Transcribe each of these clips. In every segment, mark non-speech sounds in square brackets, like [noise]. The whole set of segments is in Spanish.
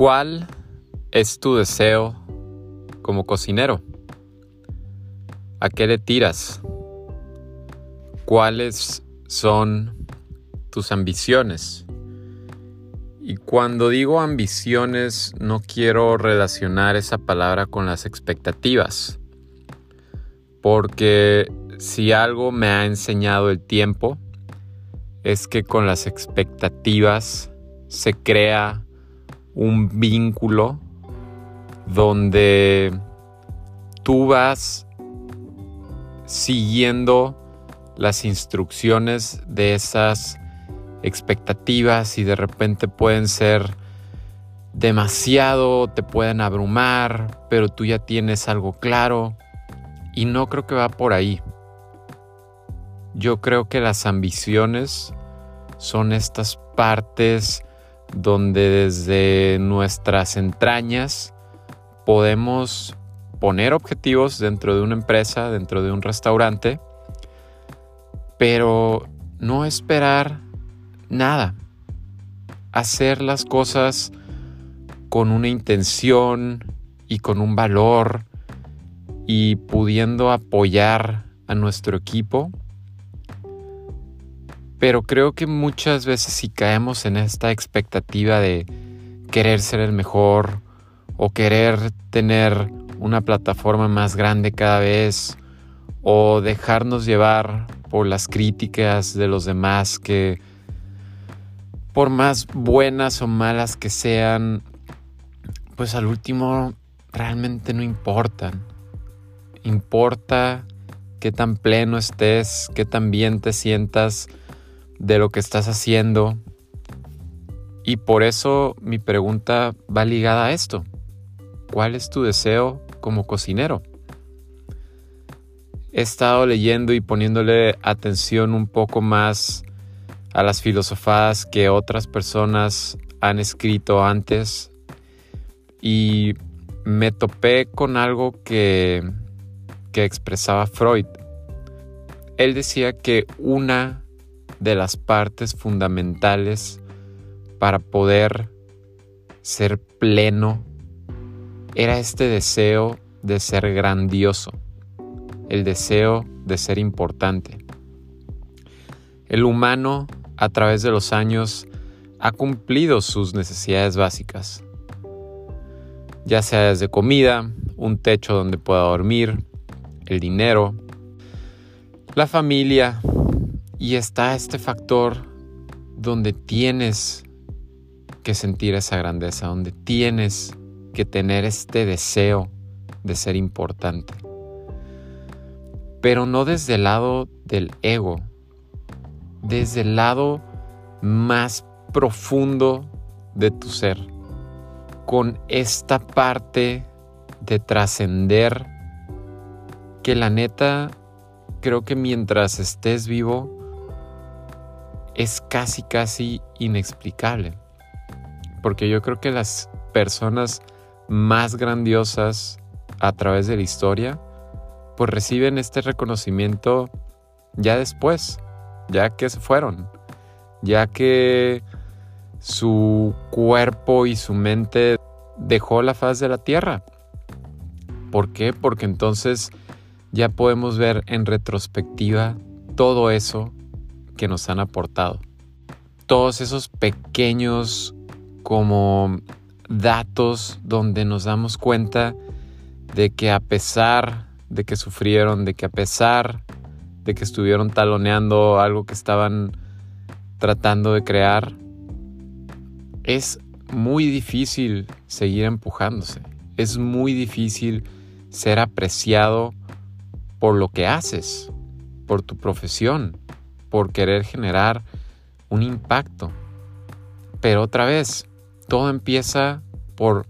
¿Cuál es tu deseo como cocinero? ¿A qué le tiras? ¿Cuáles son tus ambiciones? Y cuando digo ambiciones no quiero relacionar esa palabra con las expectativas. Porque si algo me ha enseñado el tiempo es que con las expectativas se crea un vínculo donde tú vas siguiendo las instrucciones de esas expectativas y de repente pueden ser demasiado, te pueden abrumar, pero tú ya tienes algo claro y no creo que va por ahí. Yo creo que las ambiciones son estas partes donde desde nuestras entrañas podemos poner objetivos dentro de una empresa, dentro de un restaurante, pero no esperar nada. Hacer las cosas con una intención y con un valor y pudiendo apoyar a nuestro equipo pero creo que muchas veces si caemos en esta expectativa de querer ser el mejor o querer tener una plataforma más grande cada vez o dejarnos llevar por las críticas de los demás que por más buenas o malas que sean, pues al último realmente no importan. Importa qué tan pleno estés, qué tan bien te sientas de lo que estás haciendo. Y por eso mi pregunta va ligada a esto. ¿Cuál es tu deseo como cocinero? He estado leyendo y poniéndole atención un poco más a las filosofadas que otras personas han escrito antes y me topé con algo que, que expresaba Freud. Él decía que una de las partes fundamentales para poder ser pleno era este deseo de ser grandioso, el deseo de ser importante. El humano a través de los años ha cumplido sus necesidades básicas, ya sea desde comida, un techo donde pueda dormir, el dinero, la familia, y está este factor donde tienes que sentir esa grandeza, donde tienes que tener este deseo de ser importante. Pero no desde el lado del ego, desde el lado más profundo de tu ser, con esta parte de trascender que la neta creo que mientras estés vivo es casi, casi inexplicable. Porque yo creo que las personas más grandiosas a través de la historia, pues reciben este reconocimiento ya después, ya que se fueron, ya que su cuerpo y su mente dejó la faz de la tierra. ¿Por qué? Porque entonces ya podemos ver en retrospectiva todo eso que nos han aportado. Todos esos pequeños como datos donde nos damos cuenta de que a pesar de que sufrieron, de que a pesar de que estuvieron taloneando algo que estaban tratando de crear, es muy difícil seguir empujándose. Es muy difícil ser apreciado por lo que haces, por tu profesión, por querer generar un impacto. Pero otra vez, todo empieza por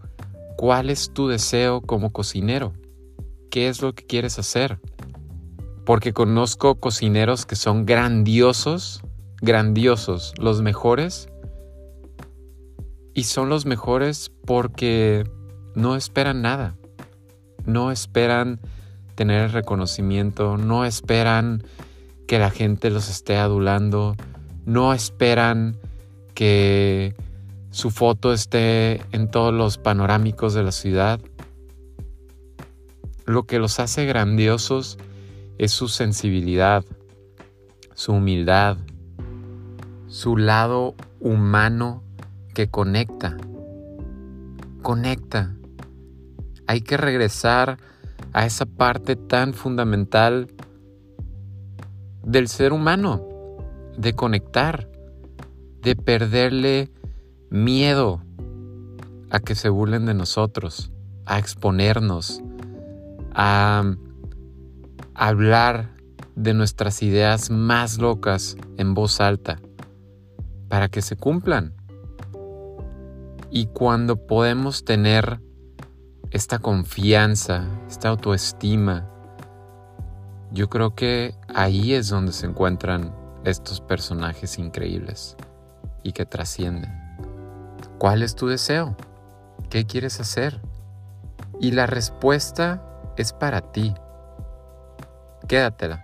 cuál es tu deseo como cocinero. ¿Qué es lo que quieres hacer? Porque conozco cocineros que son grandiosos, grandiosos, los mejores. Y son los mejores porque no esperan nada. No esperan tener reconocimiento, no esperan que la gente los esté adulando, no esperan que su foto esté en todos los panorámicos de la ciudad. Lo que los hace grandiosos es su sensibilidad, su humildad, su lado humano que conecta. Conecta. Hay que regresar a esa parte tan fundamental del ser humano, de conectar, de perderle miedo a que se burlen de nosotros, a exponernos, a hablar de nuestras ideas más locas en voz alta, para que se cumplan. Y cuando podemos tener esta confianza, esta autoestima, yo creo que ahí es donde se encuentran estos personajes increíbles y que trascienden. ¿Cuál es tu deseo? ¿Qué quieres hacer? Y la respuesta es para ti. Quédatela.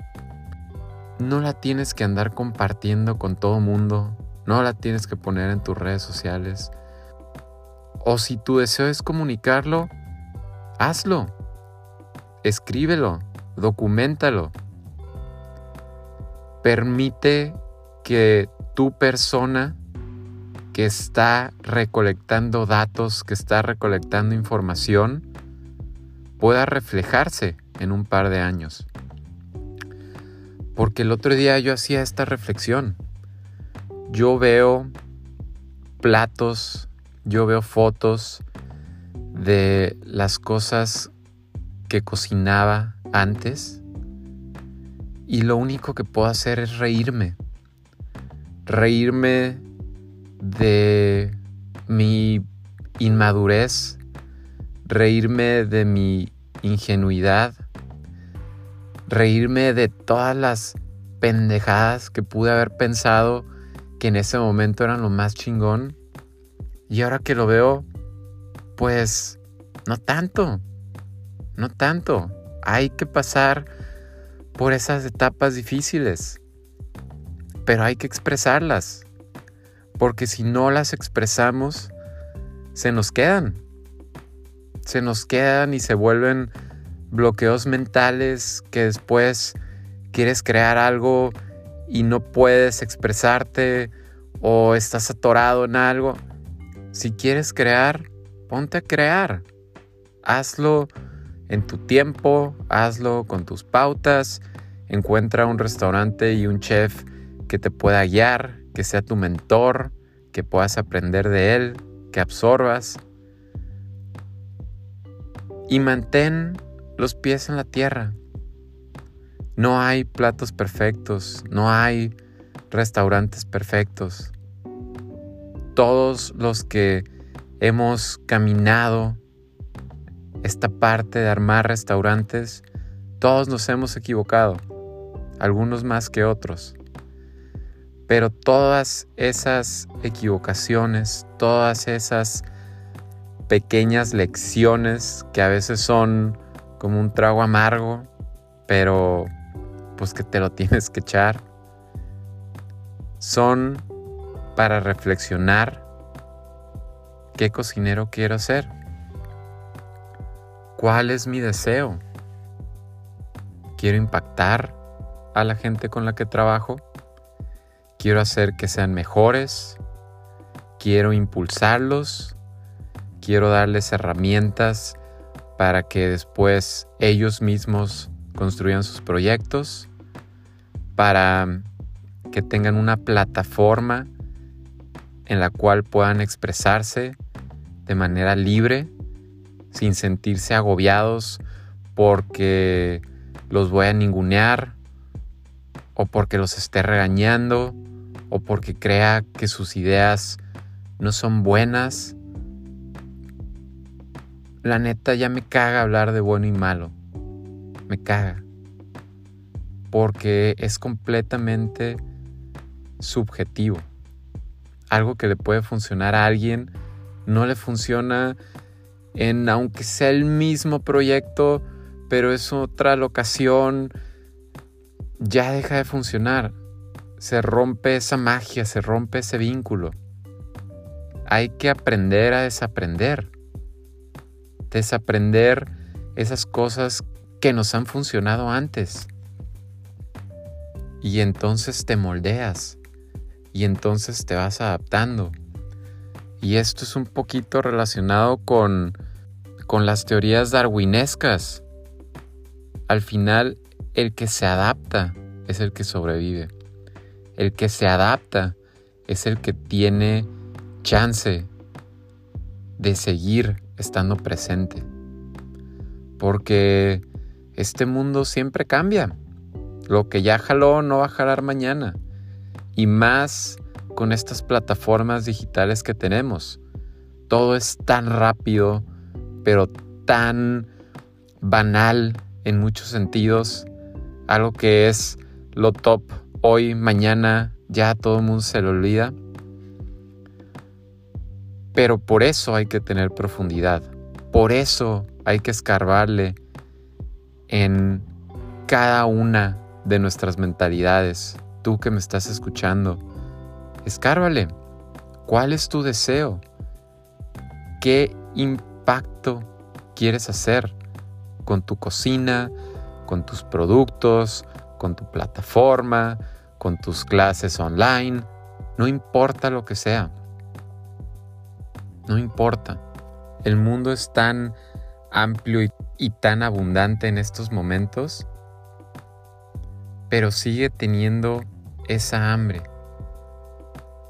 No la tienes que andar compartiendo con todo mundo, no la tienes que poner en tus redes sociales. O si tu deseo es comunicarlo, hazlo. Escríbelo, documentalo. Permite que tu persona que está recolectando datos, que está recolectando información, pueda reflejarse en un par de años. Porque el otro día yo hacía esta reflexión. Yo veo platos, yo veo fotos de las cosas que cocinaba antes y lo único que puedo hacer es reírme. Reírme de mi inmadurez, reírme de mi ingenuidad, reírme de todas las pendejadas que pude haber pensado que en ese momento eran lo más chingón. Y ahora que lo veo, pues no tanto, no tanto. Hay que pasar por esas etapas difíciles, pero hay que expresarlas porque si no las expresamos, se nos quedan. Se nos quedan y se vuelven bloqueos mentales que después quieres crear algo y no puedes expresarte o estás atorado en algo. Si quieres crear, ponte a crear. Hazlo en tu tiempo, hazlo con tus pautas. Encuentra un restaurante y un chef que te pueda guiar, que sea tu mentor, que puedas aprender de él, que absorbas. Y mantén los pies en la tierra. No hay platos perfectos, no hay restaurantes perfectos. Todos los que hemos caminado esta parte de armar restaurantes, todos nos hemos equivocado, algunos más que otros. Pero todas esas equivocaciones, todas esas pequeñas lecciones que a veces son como un trago amargo, pero pues que te lo [laughs] tienes que echar, son para reflexionar qué cocinero quiero ser, cuál es mi deseo, quiero impactar a la gente con la que trabajo, quiero hacer que sean mejores, quiero impulsarlos, quiero darles herramientas para que después ellos mismos construyan sus proyectos, para que tengan una plataforma en la cual puedan expresarse de manera libre, sin sentirse agobiados porque los voy a ningunear o porque los esté regañando o porque crea que sus ideas no son buenas. La neta ya me caga hablar de bueno y malo. Me caga. Porque es completamente subjetivo. Algo que le puede funcionar a alguien no le funciona en aunque sea el mismo proyecto, pero es otra locación, ya deja de funcionar se rompe esa magia, se rompe ese vínculo. hay que aprender a desaprender. Desaprender esas cosas que nos han funcionado antes. Y entonces te moldeas. Y entonces te vas adaptando. Y esto es un poquito relacionado con, con las teorías darwinescas. Al final, el que se adapta es el que sobrevive. El que se adapta es el que tiene chance de seguir estando presente. Porque este mundo siempre cambia. Lo que ya jaló no va a jalar mañana. Y más con estas plataformas digitales que tenemos. Todo es tan rápido, pero tan banal en muchos sentidos. Algo que es lo top hoy, mañana, ya todo el mundo se lo olvida. Pero por eso hay que tener profundidad. Por eso hay que escarbarle en cada una de nuestras mentalidades. Tú que me estás escuchando, escárbale. ¿Cuál es tu deseo? ¿Qué quieres hacer con tu cocina, con tus productos, con tu plataforma, con tus clases online? No importa lo que sea. No importa. El mundo es tan amplio y, tan abundante en estos momentos, pero sigue teniendo esa hambre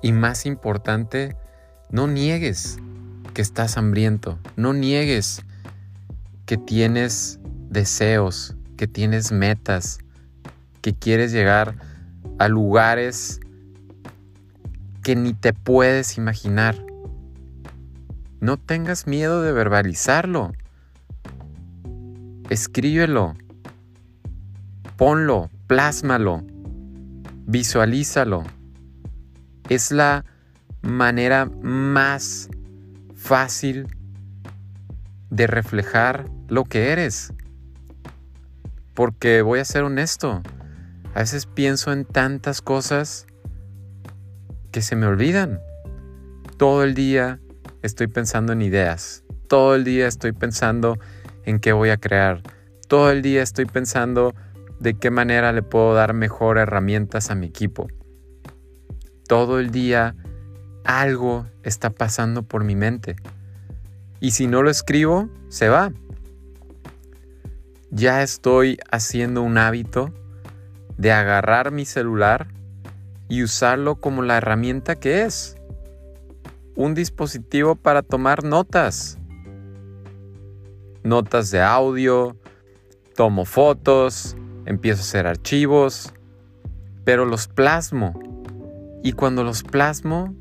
y más importante, no niegues que estás hambriento, no niegues que tienes deseos, que tienes metas, que quieres llegar a lugares que ni te puedes imaginar. No tengas miedo de verbalizarlo. Escríbelo. Ponlo, plásmalo. Visualízalo es la manera más fácil de reflejar lo que eres. Porque voy a ser honesto, a veces pienso en tantas cosas que se me olvidan. Todo el día estoy pensando en ideas. Todo el día estoy pensando en qué voy a crear. Todo el día estoy pensando de qué manera le puedo dar mejor herramientas a mi equipo todo el día algo está pasando por mi mente. Y si no lo escribo, se va. Ya estoy haciendo un hábito de agarrar mi celular y usarlo como la herramienta que es. Un dispositivo para tomar notas. Notas de audio, tomo fotos, empiezo a hacer archivos, pero los plasmo y cuando los plasmo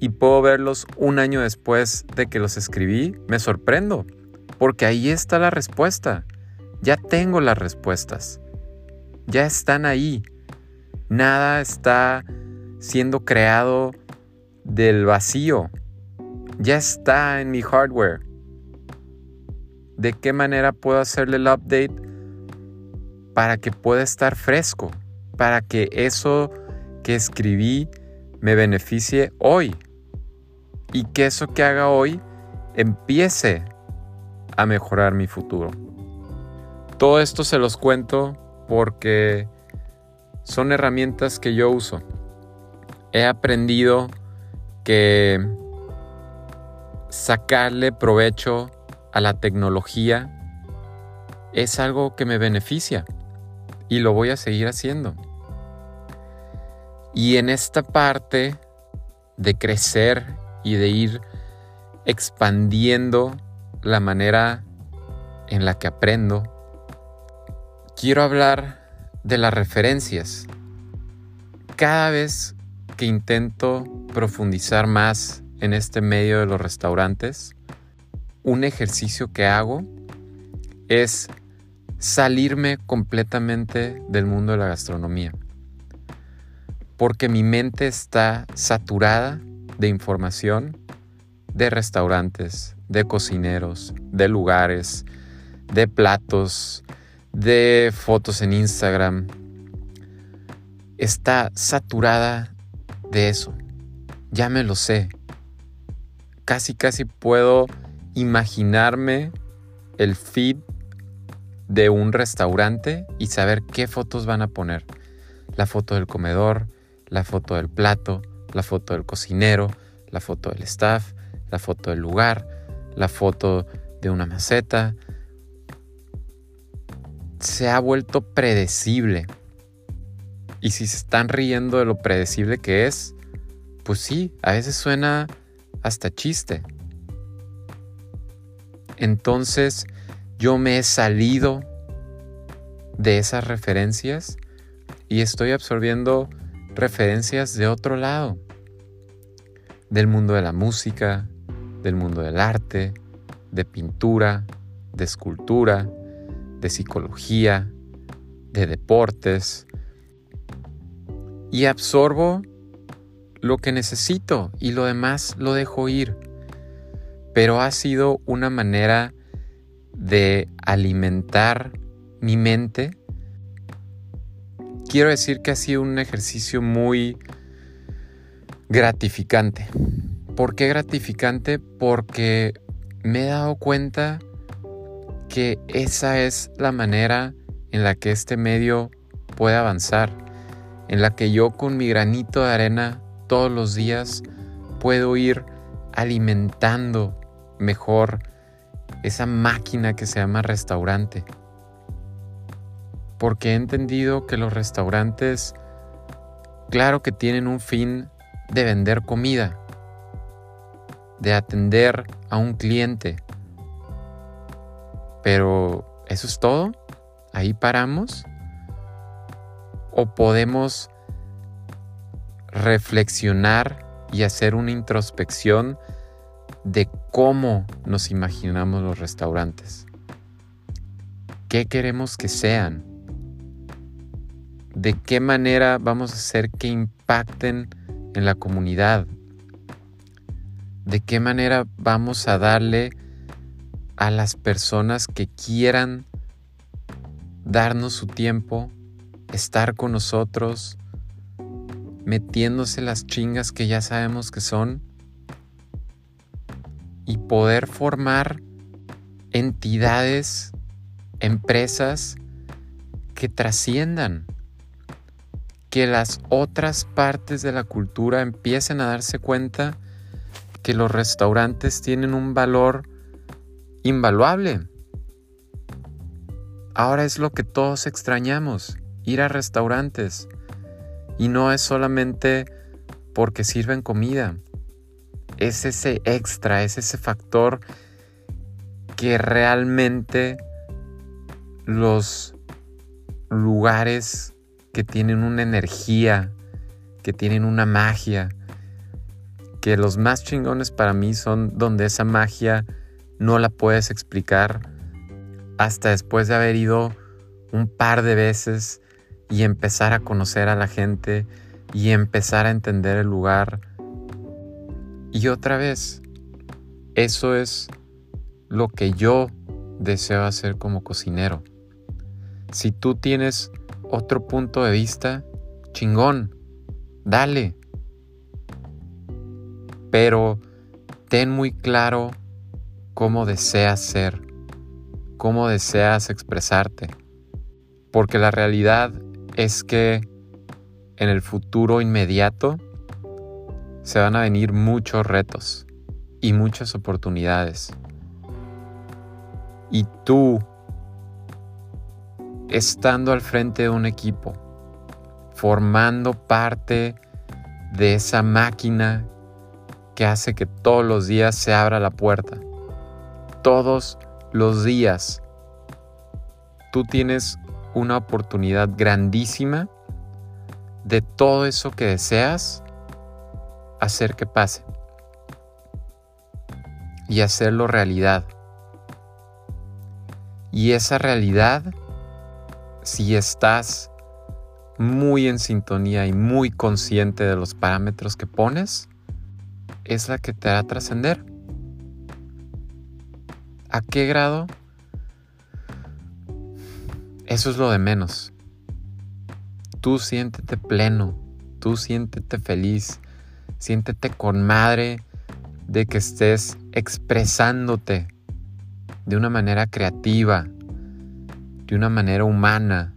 y puedo verlos un año después de que los escribí, me sorprendo, porque ahí está la respuesta. Ya tengo las respuestas. Ya están ahí. Nada está siendo creado del vacío. Ya está en mi hardware. ¿De qué manera puedo hacerle el update para que pueda estar fresco? Para que eso que escribí me beneficie hoy y que eso que haga hoy empiece a mejorar mi futuro. Todo esto se los cuento porque son herramientas que yo uso. He aprendido que sacarle provecho a la tecnología es algo que me beneficia y lo voy a seguir haciendo. Y en esta parte de crecer y de ir expandiendo la manera en la que aprendo, quiero hablar de las referencias. Cada vez que intento profundizar más en este medio de los restaurantes, un ejercicio que hago es salirme completamente del mundo de la gastronomía porque mi mente está saturada de información de restaurantes, de cocineros, de lugares, de platos, de fotos en Instagram. Está saturada de eso. Ya me lo sé. casi casi puedo imaginarme el feed de un restaurante y saber qué fotos van a poner. La foto del comedor, la foto del plato, la foto del cocinero, la foto del staff, la foto del lugar, la foto de una maceta. Se ha vuelto predecible. Y si se están riendo de lo predecible que es, pues sí, a veces suena hasta chiste. Entonces yo me he salido de esas referencias y estoy absorbiendo referencias de otro lado, del mundo de la música, del mundo del arte, de pintura, de escultura, de psicología, de deportes, y absorbo lo que necesito y lo demás lo dejo ir. Pero ha sido una manera de alimentar mi mente. Quiero decir que ha sido un ejercicio muy gratificante. ¿Por qué gratificante? Porque me he dado cuenta que esa es la manera en la que este medio puede avanzar, en la que yo con mi granito de arena todos los días puedo ir alimentando mejor esa máquina que se llama restaurante. Porque he entendido que los restaurantes, claro que tienen un fin de vender comida, de atender a un cliente. Pero ¿eso es todo? ¿Ahí paramos? ¿O podemos reflexionar y hacer una introspección de cómo nos imaginamos los restaurantes? ¿Qué queremos que sean? ¿De qué manera vamos a hacer que impacten en la comunidad, de qué manera vamos a darle a las personas que quieran darnos su tiempo, estar con nosotros, metiéndose las chingas que ya sabemos que son y poder formar entidades, empresas que trasciendan, que las otras partes de la cultura empiecen a darse cuenta que los restaurantes tienen un valor invaluable. Ahora es lo que todos extrañamos, ir a restaurantes. Y no es solamente porque sirven comida. Es ese extra, es ese factor que realmente los lugares que tienen una energía, que tienen una magia, que los más chingones para mí son donde esa magia no la puedes explicar hasta después de haber ido un par de veces y empezar a conocer a la gente y empezar a entender el lugar. Y otra vez, eso es lo que yo deseo hacer como cocinero. Si tú tienes otro punto de vista, chingón, dale. Pero ten muy claro cómo deseas ser, cómo deseas expresarte, porque la realidad es que en el futuro inmediato se van a venir muchos retos y muchas oportunidades. Y tú, estando al frente de un equipo, formando parte de esa máquina que hace que todos los días se abra la puerta. Todos los días. Tú tienes una oportunidad grandísima de todo eso que deseas hacer que pase y hacerlo realidad. Y esa realidad, si estás muy en sintonía y muy consciente de los parámetros que pones, es la que te hará trascender. ¿A qué grado? Eso es lo de menos. Tú siéntete pleno, tú siéntete feliz, siéntete con madre de que estés expresándote de una manera creativa, de una manera humana.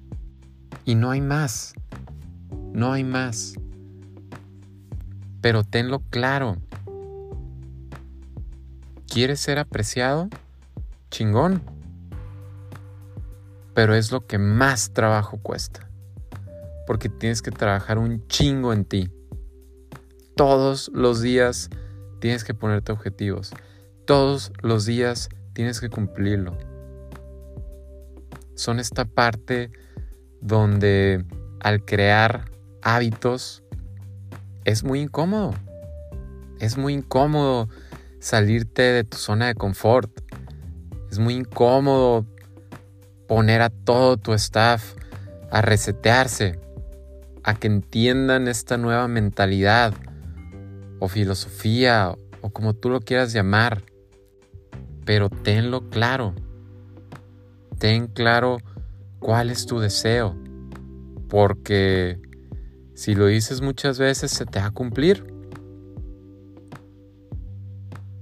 Y no hay más, no hay más. Pero tenlo claro. ¿Quieres ser apreciado? Chingón. Pero es lo que más trabajo cuesta. Porque tienes que trabajar un chingo en ti. Todos los días tienes que ponerte objetivos. Todos los días tienes que cumplirlo. Son esta parte donde al crear hábitos es muy incómodo. Es muy incómodo salirte de tu zona de confort. Es muy incómodo poner a todo tu staff a resetearse, a que entiendan esta nueva mentalidad o filosofía o como tú lo quieras llamar pero tenlo claro. Ten claro cuál es tu deseo, porque si lo dices muchas veces se te va a cumplir.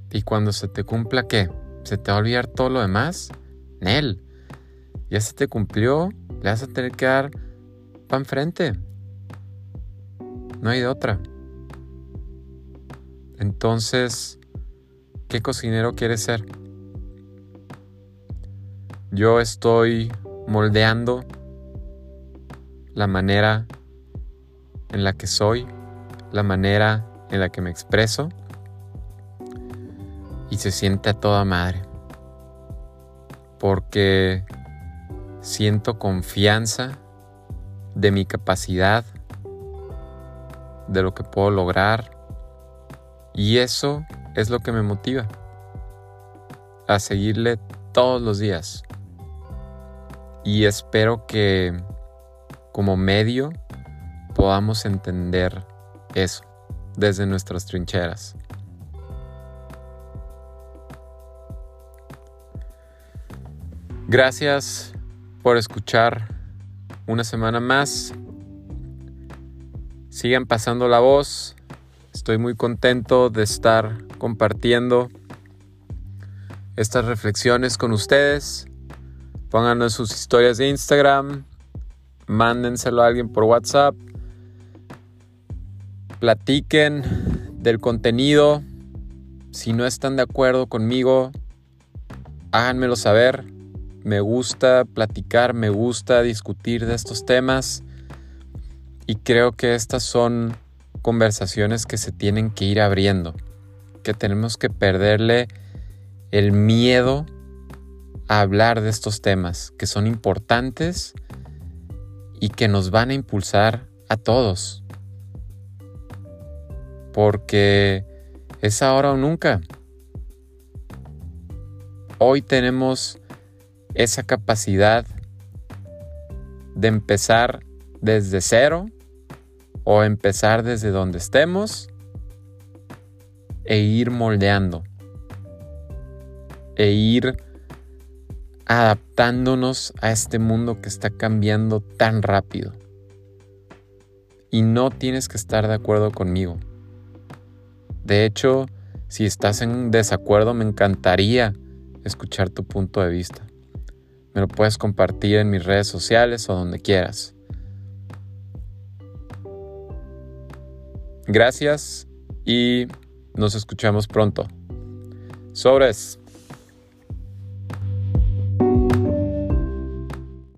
Y cuando se te cumpla, ¿qué? ¿Se te va a olvidar todo lo demás? Nel, ya se te cumplió, le vas a tener que dar pan frente. No hay de otra. Entonces, ¿qué cocinero quieres ser? Yo estoy moldeando la manera en la que soy, la manera en la que me expreso y se siente a toda madre. Porque siento confianza de mi capacidad, de lo que puedo lograr y eso es lo que me motiva a seguirle todos los días. Y espero que como medio podamos entender eso desde nuestras trincheras. Gracias por escuchar una semana más. Sigan pasando la voz. Estoy muy contento de estar compartiendo estas reflexiones con ustedes. Pónganos sus historias de Instagram. Mándenselo a alguien por WhatsApp. Platiquen del contenido. Si no están de acuerdo conmigo, háganmelo saber. Me gusta platicar, me gusta discutir de estos temas. Y creo que estas son conversaciones que se tienen que ir abriendo. Que tenemos que perderle el miedo hablar de estos temas que son importantes y que nos van a impulsar a todos. Porque es ahora o nunca. Hoy tenemos esa capacidad de empezar desde cero o empezar desde donde estemos e ir moldeando e ir adaptándonos a este mundo que está cambiando tan rápido. Y no tienes que estar de acuerdo conmigo. De hecho, si estás en desacuerdo, me encantaría escuchar tu punto de vista. Me lo puedes compartir en mis redes sociales o donde quieras. Gracias y nos escuchamos pronto. Sobres.